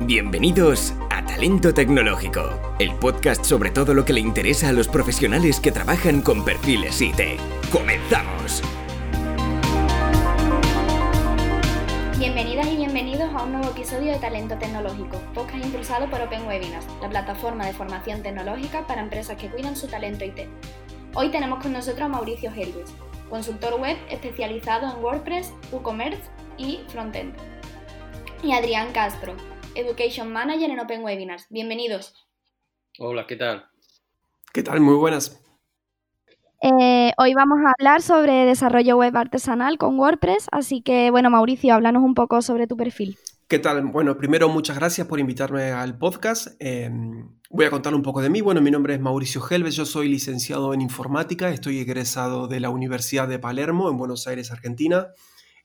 Bienvenidos a Talento Tecnológico, el podcast sobre todo lo que le interesa a los profesionales que trabajan con perfiles IT. ¡Comenzamos! Bienvenidas y bienvenidos a un nuevo episodio de Talento Tecnológico, podcast impulsado por Open Webinars, la plataforma de formación tecnológica para empresas que cuidan su talento IT. Hoy tenemos con nosotros a Mauricio Helves, consultor web especializado en WordPress, WooCommerce y Frontend. Y Adrián Castro, Education Manager en Open Webinars. Bienvenidos. Hola, ¿qué tal? ¿Qué tal? Muy buenas. Eh, hoy vamos a hablar sobre desarrollo web artesanal con WordPress, así que bueno, Mauricio, háblanos un poco sobre tu perfil. ¿Qué tal? Bueno, primero muchas gracias por invitarme al podcast. Em, voy a contar un poco de mí. Bueno, mi nombre es Mauricio Helves, yo soy licenciado en informática, estoy egresado de la Universidad de Palermo en Buenos Aires, Argentina.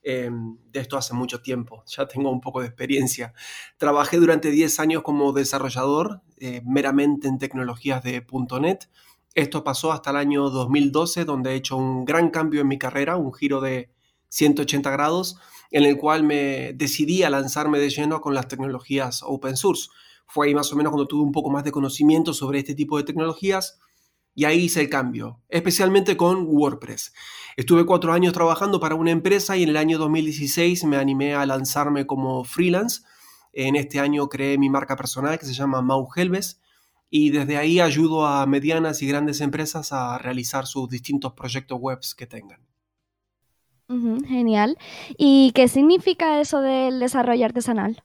Em, de esto hace mucho tiempo, ya tengo un poco de experiencia. Trabajé durante 10 años como desarrollador, eh, meramente en tecnologías de .NET. Esto pasó hasta el año 2012, donde he hecho un gran cambio en mi carrera, un giro de 180 grados, en el cual me decidí a lanzarme de lleno con las tecnologías open source. Fue ahí más o menos cuando tuve un poco más de conocimiento sobre este tipo de tecnologías y ahí hice el cambio, especialmente con WordPress. Estuve cuatro años trabajando para una empresa y en el año 2016 me animé a lanzarme como freelance. En este año creé mi marca personal que se llama Mau Helves y desde ahí ayudo a medianas y grandes empresas a realizar sus distintos proyectos web que tengan. genial. ¿Y qué significa eso del desarrollo artesanal?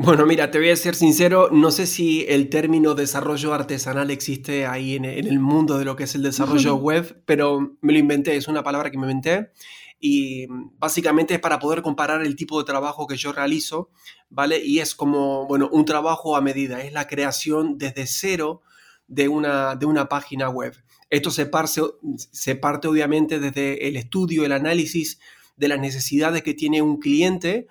Bueno, mira, te voy a ser sincero, no sé si el término desarrollo artesanal existe ahí en, el mundo de lo que es el desarrollo web, pero me lo inventé, es una palabra que me inventé y básicamente es para poder comparar el tipo de trabajo que yo realizo, ¿vale? Y es como, bueno, un trabajo a medida, es la creación desde cero de una, de una página web. Esto se parte, se parte obviamente desde el estudio, el análisis de las necesidades que tiene un cliente,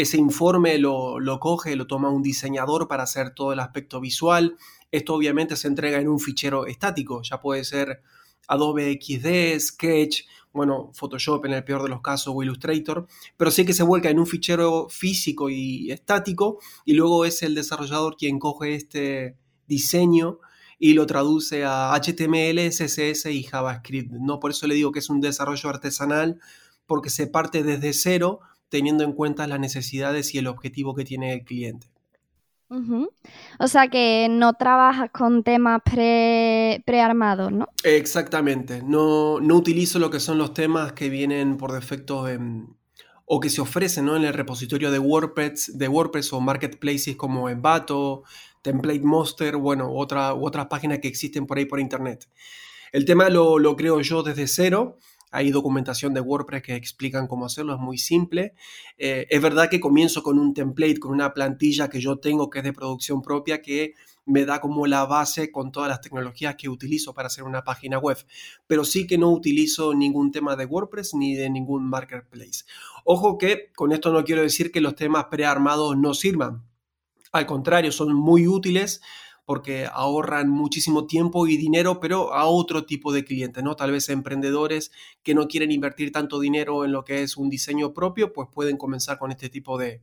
ese informe lo, coge, lo toma un diseñador para hacer todo el aspecto visual. Esto obviamente se entrega en un fichero estático, ya puede ser Adobe XD, Sketch, bueno, Photoshop en el peor de los casos o Illustrator, pero sí que se vuelca en un fichero físico y estático y luego es el desarrollador quien coge este diseño y lo traduce a HTML, CSS y JavaScript. ¿no? Por eso le digo que es un desarrollo artesanal porque se parte desde cero teniendo en cuenta las necesidades y el objetivo que tiene el cliente. O sea que no trabajas con temas pre, prearmados, ¿no? Exactamente. No, no utilizo lo que son los temas que vienen por defecto o que se ofrecen en el repositorio de WordPress, de WordPress o marketplaces como Envato, Template Monster, bueno, otra, u otras páginas que existen por ahí por internet. El tema lo, lo creo yo desde cero hay documentación de WordPress que explican cómo hacerlo, es muy simple. Eh, es verdad que comienzo con un template, con una plantilla que yo tengo que es de producción propia, que me da como la base con todas las tecnologías que utilizo para hacer una página web. Pero sí que no utilizo ningún tema de WordPress ni de ningún marketplace. Ojo que con esto no quiero decir que los temas prearmados no sirvan. Al contrario, son muy útiles porque ahorran muchísimo tiempo y dinero, pero a otro tipo de clientes, ¿no? Tal vez emprendedores que no quieren invertir tanto dinero en lo que es un diseño propio, pues pueden comenzar con este tipo de,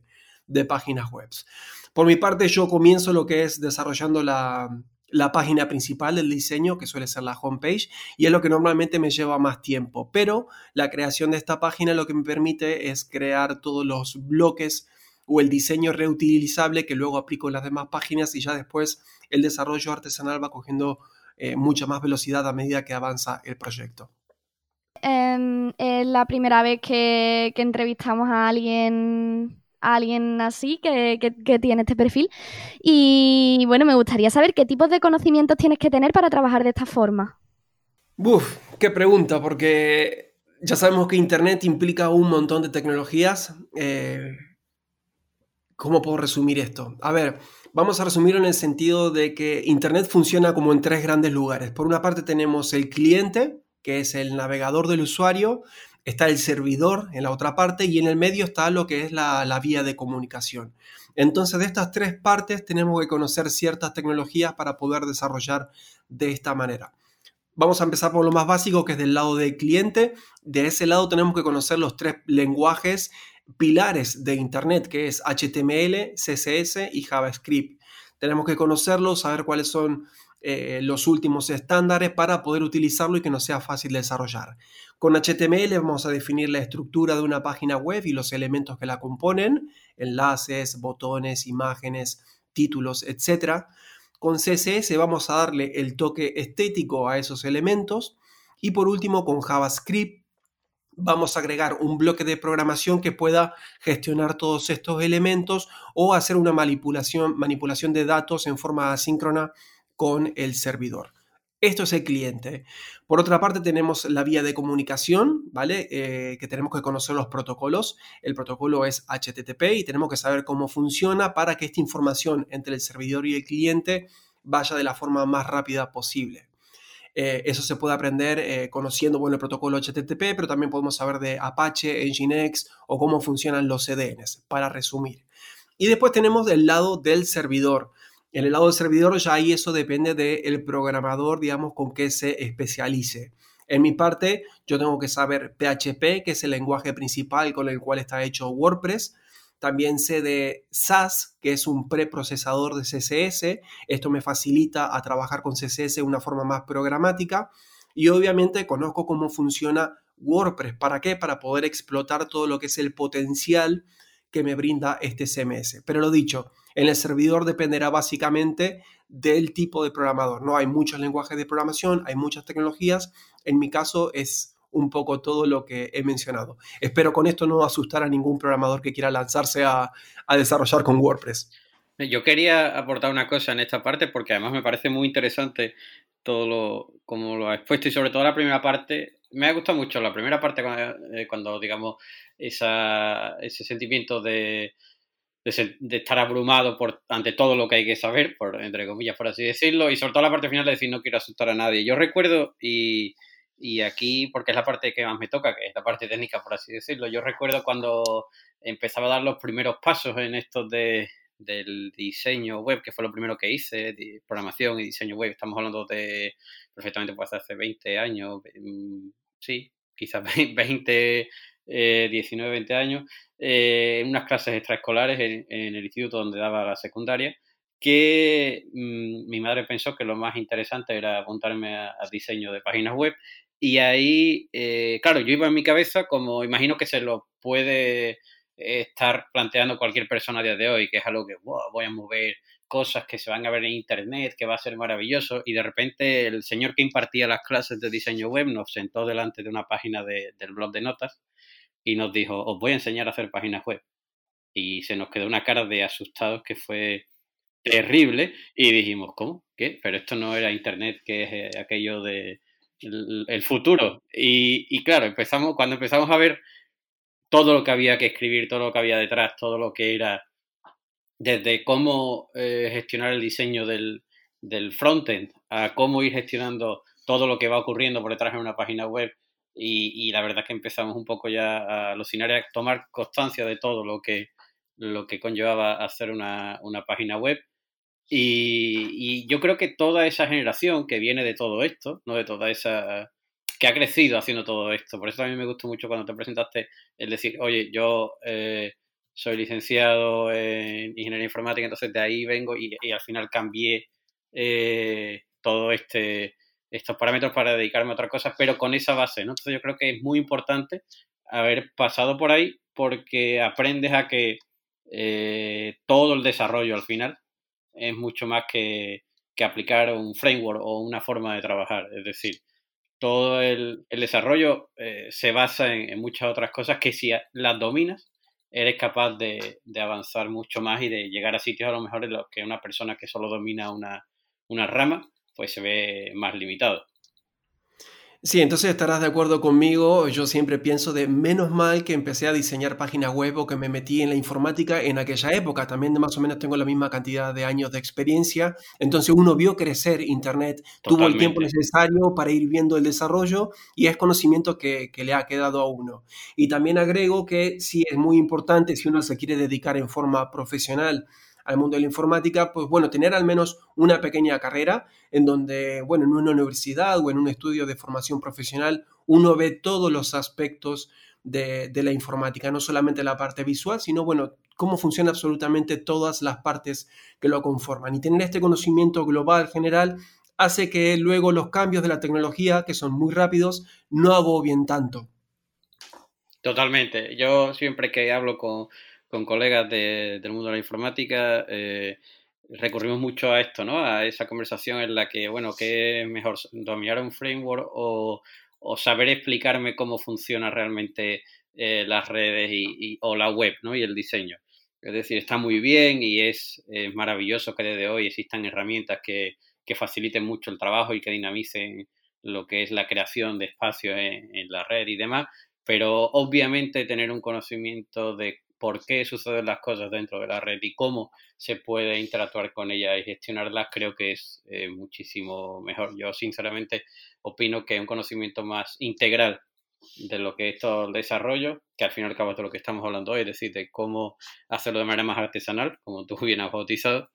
páginas web. Por mi parte, yo comienzo lo que es desarrollando la, la página principal del diseño, que suele ser la homepage, y es lo que normalmente me lleva más tiempo. Pero la creación de esta página lo que me permite es crear todos los bloques o el diseño reutilizable que luego aplico en las demás páginas y ya después el desarrollo artesanal va cogiendo eh, mucha más velocidad a medida que avanza el proyecto. Em, es la primera vez que, entrevistamos a alguien alguien así que, tiene este perfil. Y bueno, me gustaría saber qué tipos de conocimientos tienes que tener para trabajar de esta forma. Uf, qué pregunta, porque ya sabemos que Internet implica un montón de tecnologías. Eh, ¿Cómo puedo resumir esto? A ver, vamos a resumirlo en el sentido de que Internet funciona como en tres grandes lugares. Por una parte tenemos el cliente, que es el navegador del usuario, está el servidor en la otra parte y en el medio está lo que es la, la vía de comunicación. Entonces, de estas tres partes tenemos que conocer ciertas tecnologías para poder desarrollar de esta manera. Vamos a empezar por lo más básico, que es del lado del cliente. De ese lado tenemos que conocer los tres lenguajes pilares de Internet, que es HTML, CSS y JavaScript. Tenemos que conocerlos, saber cuáles son eh, los últimos estándares para poder utilizarlo y que nos sea fácil de desarrollar. Con HTML vamos a definir la estructura de una página web y los elementos que la componen, enlaces, botones, imágenes, títulos, etc. Con CSS vamos a darle el toque estético a esos elementos. Y por último, con JavaScript vamos a agregar un bloque de programación que pueda gestionar todos estos elementos o hacer una manipulación, manipulación de datos en forma asíncrona con el servidor. Esto es el cliente. Por otra parte, tenemos la vía de comunicación, ¿vale? Eh, que tenemos que conocer los protocolos. El protocolo es HTTP y tenemos que saber cómo funciona para que esta información entre el servidor y el cliente vaya de la forma más rápida posible. Eh, eso se puede aprender eh, conociendo bueno, el protocolo HTTP, pero también podemos saber de Apache, Nginx o cómo funcionan los CDNs, para resumir. Y después tenemos el lado del servidor. En el lado del servidor ya ahí eso depende del programador, digamos, con qué se especialice. En mi parte, yo tengo que saber PHP, que es el lenguaje principal con el cual está hecho WordPress. También sé de SAS, que es un preprocesador de CSS. Esto me facilita a trabajar con CSS de una forma más programática. Y obviamente conozco cómo funciona WordPress. ¿Para qué? Para poder explotar todo lo que es el potencial que me brinda este CMS. Pero lo dicho, en el servidor dependerá básicamente del tipo de programador. No hay muchos lenguajes de programación, hay muchas tecnologías. En mi caso es un poco todo lo que he mencionado. Espero con esto no asustar a ningún programador que quiera lanzarse a, desarrollar con WordPress. Yo quería aportar una cosa en esta parte porque además me parece muy interesante todo lo como lo ha expuesto y sobre todo la primera parte me ha gustado mucho la primera parte cuando, eh, digamos ese sentimiento de, de, estar abrumado por, ante todo lo que hay que saber, por, entre comillas, por así decirlo, y sobre todo la parte final de decir no quiero asustar a nadie. Yo recuerdo, y, y aquí, porque es la parte que más me toca, que es la parte técnica, por así decirlo, yo recuerdo cuando empezaba a dar los primeros pasos en estos de, del diseño web, que fue lo primero que hice, programación y diseño web, estamos hablando de perfectamente pues hace 20 años, mm, sí, quizás 20, 19, 20 años, eh, en unas clases extraescolares en, el instituto donde daba la secundaria, que mm, mi madre pensó que lo más interesante era apuntarme a, diseño de páginas web. Y ahí, eh, claro, yo iba en mi cabeza como imagino que se lo puede estar planteando cualquier persona a día de hoy, que es algo que voy a mover cosas que se van a ver en internet, que va a ser maravilloso, y de repente el señor que impartía las clases de diseño web nos sentó delante de una página del blog de notas y nos dijo, os voy a enseñar a hacer páginas web. Y se nos quedó una cara de asustados que fue terrible y dijimos, ¿cómo? ¿Qué? Pero esto no era Internet, que es eh, aquello de el, futuro. Y, claro, empezamos, cuando empezamos a ver todo lo que había que escribir, todo lo que había detrás, todo lo que era desde cómo eh, gestionar el diseño del, del frontend a cómo ir gestionando todo lo que va ocurriendo por detrás de una página web y, la verdad que empezamos un poco ya a alucinar y a tomar constancia de todo lo que, lo que conllevaba hacer una, página web. Y, yo creo que toda esa generación que viene de todo esto, no de toda esa que ha crecido haciendo todo esto. Por eso también me gustó mucho cuando te presentaste el decir, oye, yo eh, soy licenciado en ingeniería informática, entonces de ahí vengo y, al final cambié eh, todo este estos parámetros para dedicarme a otras cosas, pero con esa base, ¿no? Entonces yo creo que es muy importante haber pasado por ahí porque aprendes a que eh, todo el desarrollo al final es mucho más que, aplicar un framework o una forma de trabajar. Es decir, todo el, desarrollo eh, se basa en, muchas otras cosas que si las dominas, eres capaz de, de, avanzar mucho más y de llegar a sitios a lo mejor en los que una persona que solo domina una, una rama pues se ve más limitado. Sí, entonces estarás de acuerdo conmigo. Yo siempre pienso de menos mal que empecé a diseñar páginas web o que me metí en la informática en aquella época. También más o menos tengo la misma cantidad de años de experiencia. Entonces uno vio crecer Internet, tuvo el tiempo necesario para ir viendo el desarrollo y es conocimiento que, que le ha quedado a uno. Y también agrego que sí es muy importante si uno se quiere dedicar en forma profesional al mundo de la informática, pues bueno, tener al menos una pequeña carrera en donde, bueno, en una universidad o en un estudio de formación profesional, uno ve todos los aspectos de, la informática, no solamente la parte visual, sino, bueno, cómo funcionan absolutamente todas las partes que lo conforman. Y tener este conocimiento global general hace que luego los cambios de la tecnología, que son muy rápidos, no agobien tanto. Totalmente. Yo siempre que hablo con, con colegas de, del mundo de la informática, eh, recurrimos mucho a esto, ¿no? A esa conversación en la que, bueno, ¿qué es mejor? ¿Dominar un framework o, o saber explicarme cómo funciona realmente eh, las redes y, o la web, ¿no? Y el diseño. Es decir, está muy bien y es, es maravilloso que desde hoy existan herramientas que, que, faciliten mucho el trabajo y que dinamicen lo que es la creación de espacios en, en la red y demás, pero obviamente tener un conocimiento de por qué suceden las cosas dentro de la red y cómo se puede interactuar con ella y gestionarlas, creo que es eh, muchísimo mejor. Yo sinceramente opino que un conocimiento más integral de lo que es todo el desarrollo, que al fin y al cabo es de lo que estamos hablando hoy, es decir, de cómo hacerlo de manera más artesanal, como tú bien has bautizado,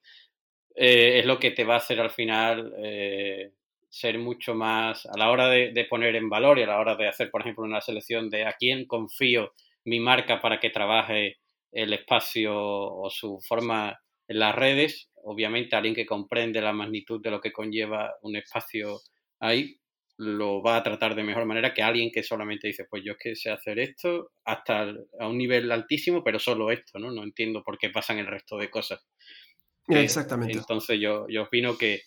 eh, es lo que te va a hacer al final eh, ser mucho más, a la hora de, de, poner en valor y a la hora de hacer, por ejemplo, una selección de a quién confío mi marca para que trabaje el espacio o su forma en las redes. Obviamente alguien que comprende la magnitud de lo que conlleva un espacio ahí lo va a tratar de mejor manera que alguien que solamente dice, pues yo es que sé hacer esto hasta a un nivel altísimo, pero solo esto, ¿no? No entiendo por qué pasan el resto de cosas. Exactamente. Entonces yo, yo opino que,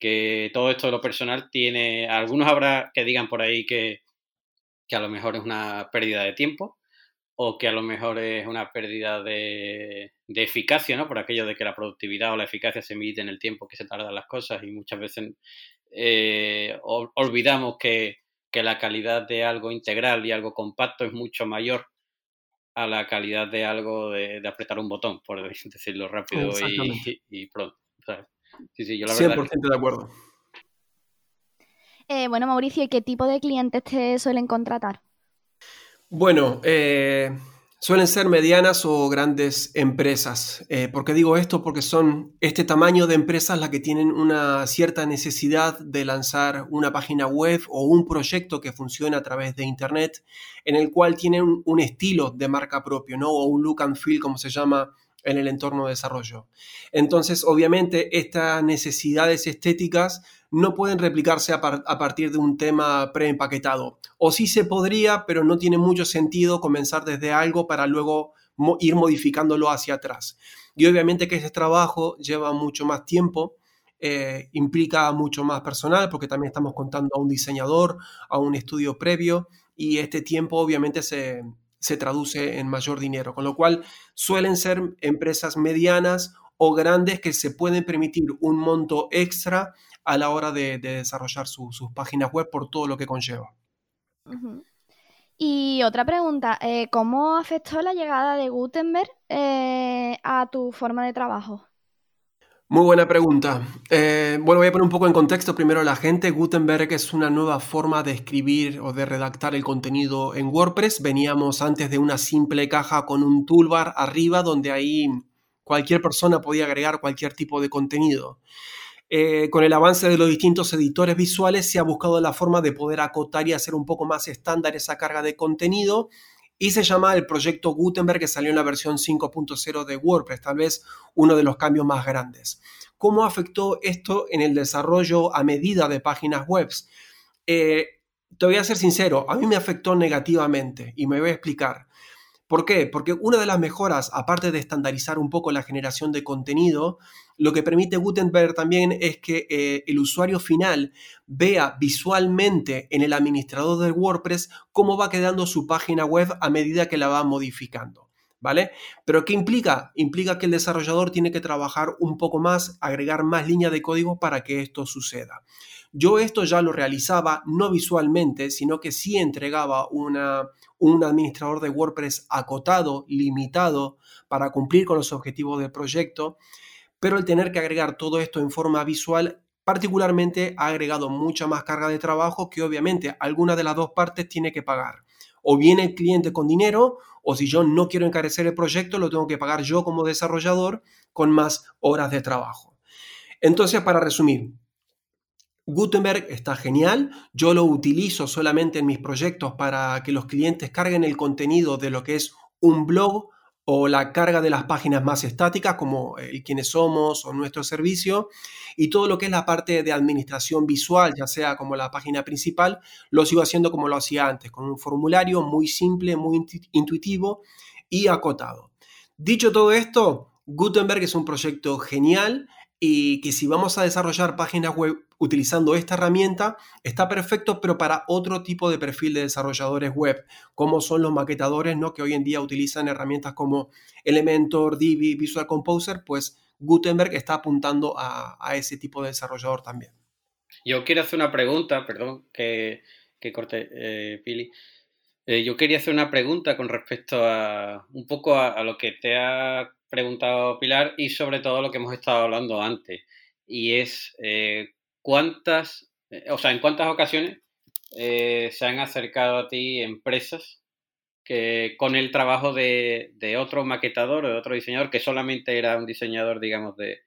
que todo esto de lo personal tiene, algunos habrá que digan por ahí que, que a lo mejor es una pérdida de tiempo, o que a lo mejor es una pérdida de, eficacia, ¿no? Por aquello de que la productividad o la eficacia se mide en el tiempo que se tardan las cosas y muchas veces eh, olvidamos que, la calidad de algo integral y algo compacto es mucho mayor a la calidad de algo de, apretar un botón, por decirlo rápido y, pronto. sí, sí, yo la 100% de acuerdo. Eh, bueno, Mauricio, ¿y qué tipo de clientes te suelen contratar? Bueno, eh, suelen ser medianas o grandes empresas. Eh, ¿Por qué digo esto? Porque son este tamaño de empresas las que tienen una cierta necesidad de lanzar una página web o un proyecto que funcione a través de Internet, en el cual tienen un estilo de marca propio, ¿no? O un look and feel, como se llama en el entorno de desarrollo. Entonces, obviamente, estas necesidades estéticas no pueden replicarse a, partir de un tema preempaquetado. O sí se podría, pero no tiene mucho sentido comenzar desde algo para luego ir modificándolo hacia atrás. Y obviamente que ese trabajo lleva mucho más tiempo, eh, implica mucho más personal, porque también estamos contando a un diseñador, a un estudio previo, y este tiempo obviamente se, se traduce en mayor dinero, con lo cual suelen ser empresas medianas o grandes que se pueden permitir un monto extra a la hora de, desarrollar sus páginas web por todo lo que conlleva. Y otra pregunta, eh, ¿cómo afectó la llegada de Gutenberg eh, a tu forma de trabajo? Muy buena pregunta. Eh, bueno, voy a poner un poco en contexto primero a la gente. Gutenberg es una nueva forma de escribir o de redactar el contenido en WordPress. Veníamos antes de una simple caja con un toolbar arriba donde ahí cualquier persona podía agregar cualquier tipo de contenido. Eh, con el avance de los distintos editores visuales se ha buscado la forma de poder acotar y hacer un poco más estándar esa carga de contenido y se llama el proyecto Gutenberg que salió en la versión 5.0 de WordPress, tal vez uno de los cambios más grandes. ¿Cómo afectó esto en el desarrollo a medida de páginas web? Eh, te voy a ser sincero, a mí me afectó negativamente y me voy a explicar. ¿Por qué? Porque una de las mejoras, aparte de estandarizar un poco la generación de contenido, lo que permite Gutenberg también es que eh, el usuario final vea visualmente en el administrador del WordPress cómo va quedando su página web a medida que la va modificando. ¿Vale? Pero ¿qué implica? Implica que el desarrollador tiene que trabajar un poco más, agregar más líneas de código para que esto suceda. Yo esto ya lo realizaba no visualmente, sino que sí entregaba un administrador de WordPress acotado, limitado, para cumplir con los objetivos del proyecto, pero el tener que agregar todo esto en forma visual particularmente ha agregado mucha más carga de trabajo que obviamente alguna de las dos partes tiene que pagar. O viene el cliente con dinero, o si yo no quiero encarecer el proyecto, lo tengo que pagar yo como desarrollador con más horas de trabajo. Entonces, para resumir, Gutenberg está genial, yo lo utilizo solamente en mis proyectos para que los clientes carguen el contenido de lo que es un blog o la carga de las páginas más estáticas como el quiénes somos o nuestro servicio y todo lo que es la parte de administración visual, ya sea como la página principal, lo sigo haciendo como lo hacía antes, con un formulario muy simple, muy intuitivo y acotado. Dicho todo esto, Gutenberg es un proyecto genial y que si vamos a desarrollar páginas web utilizando esta herramienta, está perfecto, pero para otro tipo de perfil de desarrolladores web, como son los maquetadores, ¿no? que hoy en día utilizan herramientas como Elementor, Divi, Visual Composer, pues Gutenberg está apuntando a, ese tipo de desarrollador también. Yo quiero hacer una pregunta, perdón que, que corte, eh, Pili. Eh, yo quería hacer una pregunta con respecto a un poco a, lo que te ha preguntado Pilar y sobre todo lo que hemos estado hablando antes. Y es eh, cuántas, eh, o sea, en cuántas ocasiones se han acercado a ti empresas que con el trabajo de, otro maquetador o de otro diseñador que solamente era un diseñador, digamos, de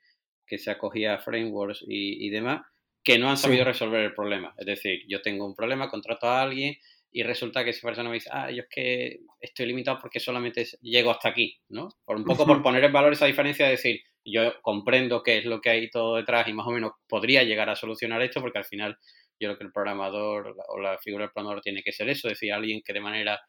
que se acogía a frameworks y, demás, que no han sabido resolver el problema. Es decir, yo tengo un problema, contrato a alguien y resulta que esa persona me dice, ah, yo es que estoy limitado porque solamente llego hasta aquí, ¿no? Por un poco por poner en valor esa diferencia de decir, yo comprendo qué es lo que hay todo detrás y más o menos podría llegar a solucionar esto porque al final yo creo que el programador o la figura del programador tiene que ser eso, es decir, alguien que de manera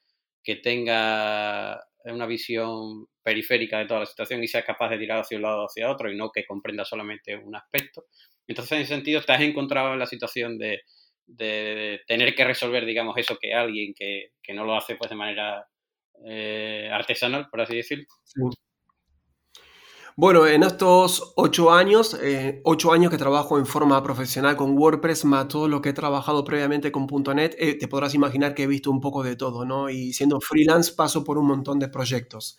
que tenga una visión periférica de toda la situación y sea capaz de tirar hacia un lado o hacia otro y no que comprenda solamente un aspecto. Entonces, en ese sentido, te has encontrado en la situación de, de tener que resolver, digamos, eso que alguien que, no lo hace pues de manera eh, artesanal, por así decirlo. Bueno, en estos ocho años, eh, ocho años que trabajo en forma profesional con WordPress, más todo lo que he trabajado previamente con .NET, eh, te podrás imaginar que he visto un poco de todo, ¿no? Y siendo freelance paso por un montón de proyectos.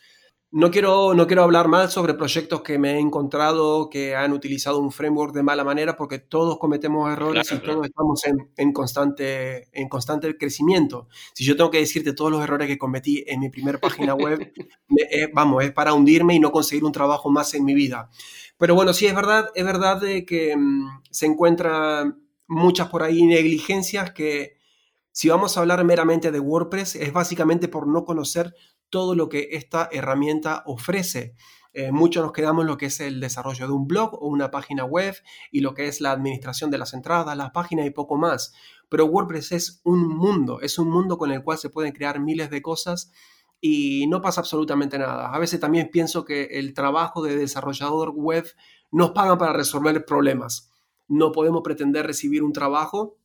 No quiero, no quiero hablar mal sobre proyectos que me he encontrado que han utilizado un framework de mala manera porque todos cometemos errores y todos estamos en, constante, en constante crecimiento. Si yo tengo que decirte todos los errores que cometí en mi primera página web, eh, vamos, es para hundirme y no conseguir un trabajo más en mi vida. Pero bueno, sí es verdad, es verdad de que mm, se encuentran muchas por ahí negligencias que si vamos a hablar meramente de WordPress es básicamente por no conocer todo lo que esta herramienta ofrece. Eh, muchos nos quedamos en lo que es el desarrollo de un blog o una página web y lo que es la administración de las entradas, las páginas y poco más. Pero WordPress es un mundo, es un mundo con el cual se pueden crear miles de cosas y no pasa absolutamente nada. A veces también pienso que el trabajo de desarrollador web nos paga para resolver problemas. No podemos pretender recibir un trabajo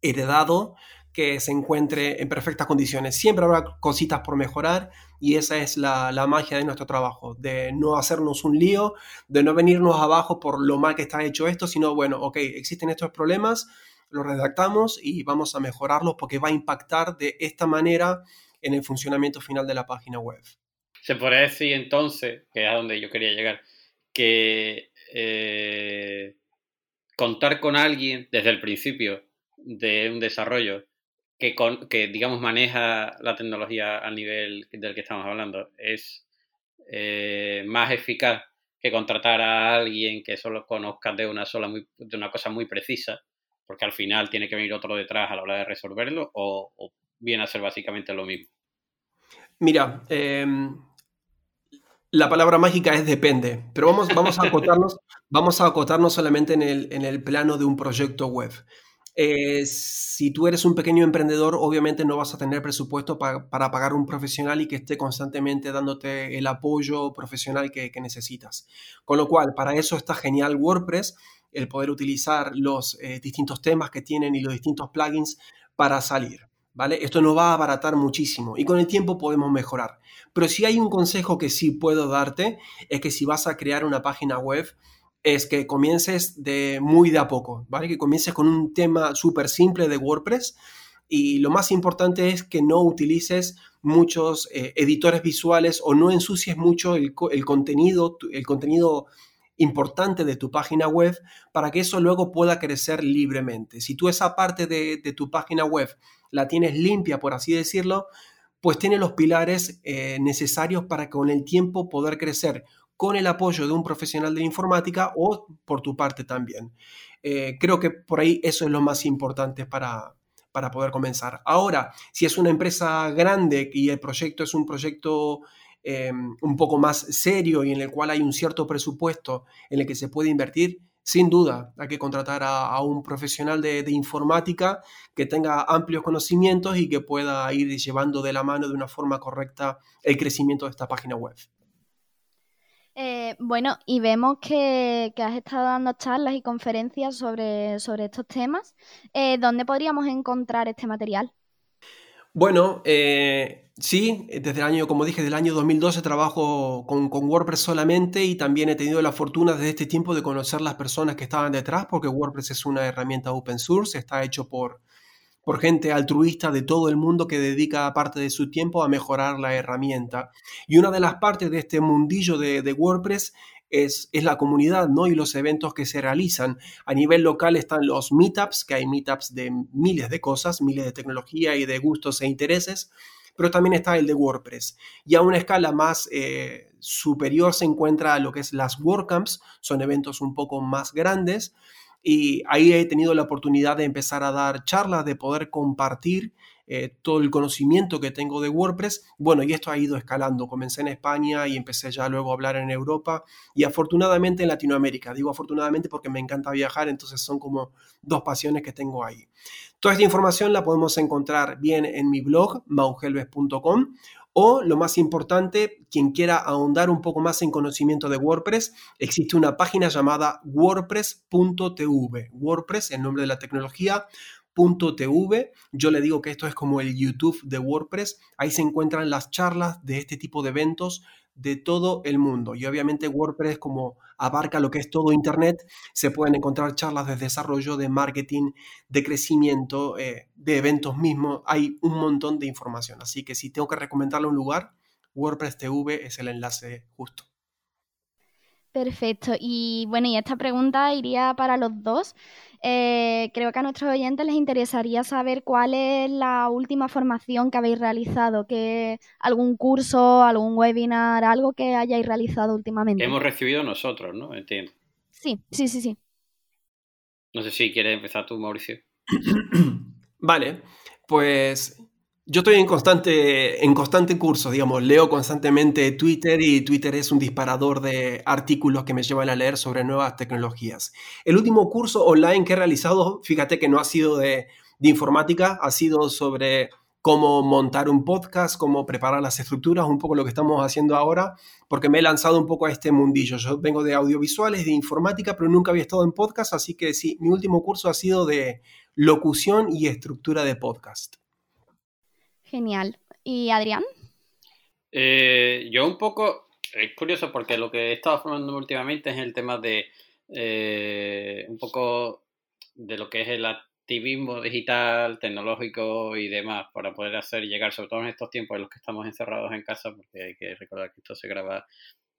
heredado que se encuentre en perfectas condiciones. Siempre habrá cositas por mejorar y esa es la, magia de nuestro trabajo, de no hacernos un lío, de no venirnos abajo por lo mal que está hecho esto, sino bueno, ok, existen estos problemas, los redactamos y vamos a mejorarlos porque va a impactar de esta manera en el funcionamiento final de la página web. Se podría decir entonces, que es a donde yo quería llegar, que eh, contar con alguien desde el principio de un desarrollo que, que, digamos, maneja la tecnología al nivel del que estamos hablando es eh, más eficaz que contratar a alguien que solo conozca de una sola de una cosa muy precisa, porque al final tiene que venir otro detrás a la hora de resolverlo, o, viene a ser básicamente lo mismo. Mira, em, la palabra mágica es depende, pero vamos, vamos a acotarnos, vamos a acotarnos solamente en el, en el plano de un proyecto web. Eh, si tú eres un pequeño emprendedor, obviamente no vas a tener presupuesto para pagar un profesional y que esté constantemente dándote el apoyo profesional que, necesitas. Con lo cual, para eso está genial WordPress, el poder utilizar los eh, distintos temas que tienen y los distintos plugins para salir. ¿Vale? Esto nos va a abaratar muchísimo y con el tiempo podemos mejorar. Pero si hay un consejo que sí puedo darte, es que si vas a crear una página web, es que comiences de muy de a poco, ¿vale? Que comiences con un tema súper simple de WordPress y lo más importante es que no utilices muchos eh, editores visuales o no ensucies mucho el, contenido, el contenido importante de tu página web para que eso luego pueda crecer libremente. Si tú esa parte de, tu página web la tienes limpia, por así decirlo, pues tiene los pilares eh, necesarios para con el tiempo poder crecer con el apoyo de un profesional de informática o por tu parte también. Eh, creo que por ahí eso es lo más importante para, para poder comenzar. Ahora, si es una empresa grande y el proyecto es un proyecto eh, un poco más serio y en el cual hay un cierto presupuesto en el que se puede invertir, sin duda hay que contratar a, un profesional de, informática que tenga amplios conocimientos y que pueda ir llevando de la mano de una forma correcta el crecimiento de esta página web. Eh, bueno, y vemos que, has estado dando charlas y conferencias sobre, sobre estos temas. Eh, ¿Dónde podríamos encontrar este material? Bueno, eh, Sí, desde el año, como dije, del año 2012 trabajo con, WordPress solamente y también he tenido la fortuna desde este tiempo de conocer las personas que estaban detrás, porque WordPress es una herramienta open source, está hecho por, por gente altruista de todo el mundo que dedica parte de su tiempo a mejorar la herramienta. Y una de las partes de este mundillo de, de WordPress es, es, la comunidad ¿no? y los eventos que se realizan. A nivel local están los meetups, que hay meetups de miles de cosas, miles de tecnología y de gustos e intereses pero también está el de WordPress. Y a una escala más eh, superior se encuentra lo que es las WordCamps, son eventos un poco más grandes. Y ahí he tenido la oportunidad de empezar a dar charlas, de poder compartir eh, todo el conocimiento que tengo de WordPress. Bueno, y esto ha ido escalando. Comencé en España y empecé ya luego a hablar en Europa y afortunadamente en Latinoamérica. Digo afortunadamente porque me encanta viajar, entonces son como dos pasiones que tengo ahí. Toda esta información la podemos encontrar bien en mi blog, maugelves.com o lo más importante, quien quiera ahondar un poco más en conocimiento de WordPress, existe una página llamada wordpress.tv. WordPress, el nombre de la tecnología, .tv. Yo le digo que esto es como el YouTube de WordPress. Ahí se encuentran las charlas de este tipo de eventos de todo el mundo. Y obviamente WordPress, como abarca lo que es todo Internet, se pueden encontrar charlas de desarrollo, de marketing, de crecimiento, eh, de eventos mismos. Hay un montón de información. Así que si tengo que recomendarle un lugar, WordPress TV es el enlace justo. Perfecto. Y bueno, y esta pregunta iría para los dos. Eh, creo que a nuestros oyentes les interesaría saber cuál es la última formación que habéis realizado, que algún curso, algún webinar, algo que hayáis realizado últimamente. Hemos recibido nosotros, ¿no? Entiendo. Sí, sí, sí, sí. No sé si quieres empezar tú, Mauricio. vale, pues yo estoy en constante, en constante curso, digamos, leo constantemente Twitter y Twitter es un disparador de artículos que me llevan a leer sobre nuevas tecnologías. El último curso online que he realizado, fíjate que no ha sido de, informática, ha sido sobre cómo montar un podcast, cómo preparar las estructuras, un poco lo que estamos haciendo ahora, porque me he lanzado un poco a este mundillo. Yo vengo de audiovisuales, de informática, pero nunca había estado en podcast, así que sí, mi último curso ha sido de locución y estructura de podcast. Genial. ¿Y Adrián? Eh, yo un poco, es curioso porque lo que he estado formando últimamente es el tema de eh, un poco de lo que es el activismo digital, tecnológico y demás, para poder hacer llegar, sobre todo en estos tiempos en los que estamos encerrados en casa, porque hay que recordar que esto se graba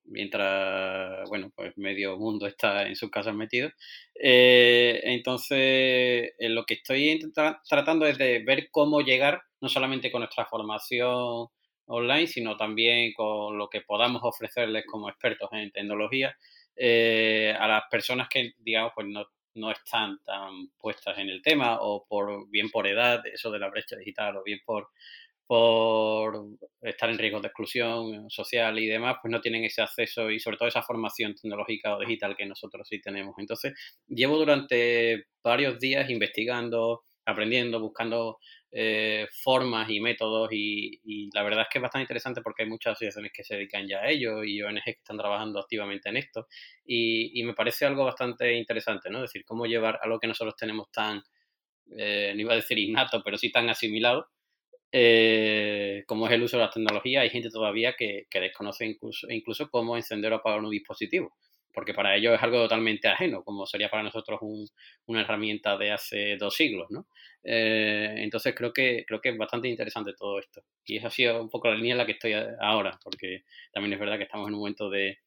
mientras, bueno, pues medio mundo está en sus casas metido. Eh, entonces, lo que estoy tratando es de ver cómo llegar, no solamente con nuestra formación online, sino también con lo que podamos ofrecerles como expertos en tecnología eh, a las personas que, digamos, pues no, no están tan puestas en el tema o por bien por edad, eso de la brecha digital, o bien por por estar en riesgo de exclusión social y demás, pues no tienen ese acceso y sobre todo esa formación tecnológica o digital que nosotros sí tenemos. Entonces, llevo durante varios días investigando, aprendiendo, buscando eh, formas y métodos y, la verdad es que es bastante interesante porque hay muchas asociaciones que se dedican ya a ello y ONGs que están trabajando activamente en esto. Y, me parece algo bastante interesante, ¿no? Es decir, cómo llevar algo que nosotros tenemos tan, eh, no iba a decir innato, pero sí tan asimilado, eh, como es el uso de las tecnologías, hay gente todavía que, desconoce incluso, incluso cómo encender o apagar un dispositivo, porque para ellos es algo totalmente ajeno, como sería para nosotros una herramienta de hace dos siglos, ¿no? Eh, entonces creo que, creo que es bastante interesante todo esto. Y esa ha sido un poco la línea en la que estoy ahora, porque también es verdad que estamos en un momento de,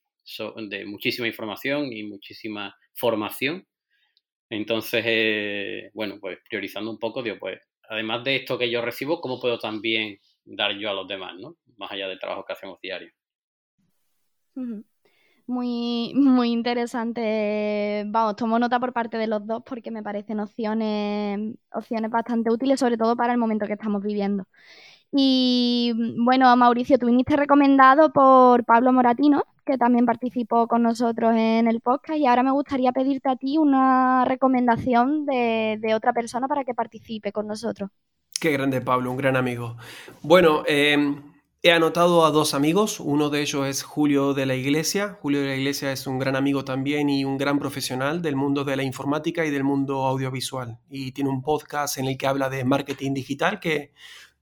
de muchísima información y muchísima formación. Entonces, eh, bueno, pues priorizando un poco, digo, pues además de esto que yo recibo, ¿cómo puedo también dar yo a los demás, ¿no? Más allá del trabajo que hacemos diario. Muy, muy interesante. Vamos, tomo nota por parte de los dos porque me parecen opciones, opciones bastante útiles, sobre todo para el momento que estamos viviendo. Y bueno, Mauricio, tú viniste recomendado por Pablo Moratino, que también participó con nosotros en el podcast, y ahora me gustaría pedirte a ti una recomendación de, otra persona para que participe con nosotros. Qué grande, Pablo, un gran amigo. Bueno, em, he anotado a dos amigos, uno de ellos es Julio de la Iglesia. Julio de la Iglesia es un gran amigo también y un gran profesional del mundo de la informática y del mundo audiovisual. Y tiene un podcast en el que habla de marketing digital que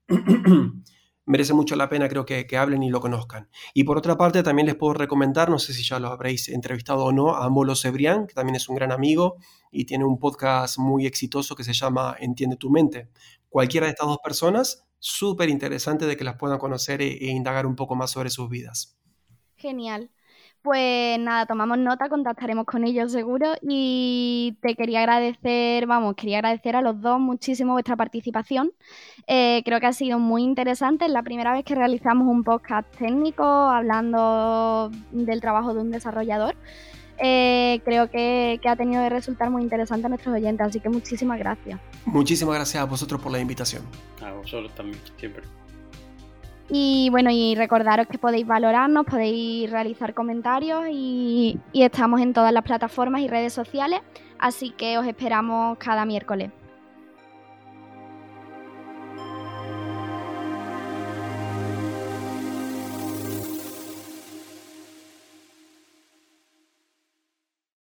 merece mucho la pena, creo que, que, hablen y lo conozcan. Y por otra parte, también les puedo recomendar, no sé si ya lo habréis entrevistado o no, a Molo Cebrián, que también es un gran amigo y tiene un podcast muy exitoso que se llama Entiende tu mente. Cualquiera de estas dos personas, súper interesante de que las puedan conocer e, e indagar un poco más sobre sus vidas. Genial. Pues nada, tomamos nota, contactaremos con ellos seguro y te quería agradecer, vamos, quería agradecer a los dos muchísimo vuestra participación. Eh, creo que ha sido muy interesante, es la primera vez que realizamos un podcast técnico hablando del trabajo de un desarrollador. Eh, creo que, que ha tenido que resultar muy interesante a nuestros oyentes, así que muchísimas gracias. Muchísimas gracias a vosotros por la invitación. A vosotros también, siempre. Y bueno, y recordaros que podéis valorarnos, podéis realizar comentarios y, y estamos en todas las plataformas y redes sociales, así que os esperamos cada miércoles.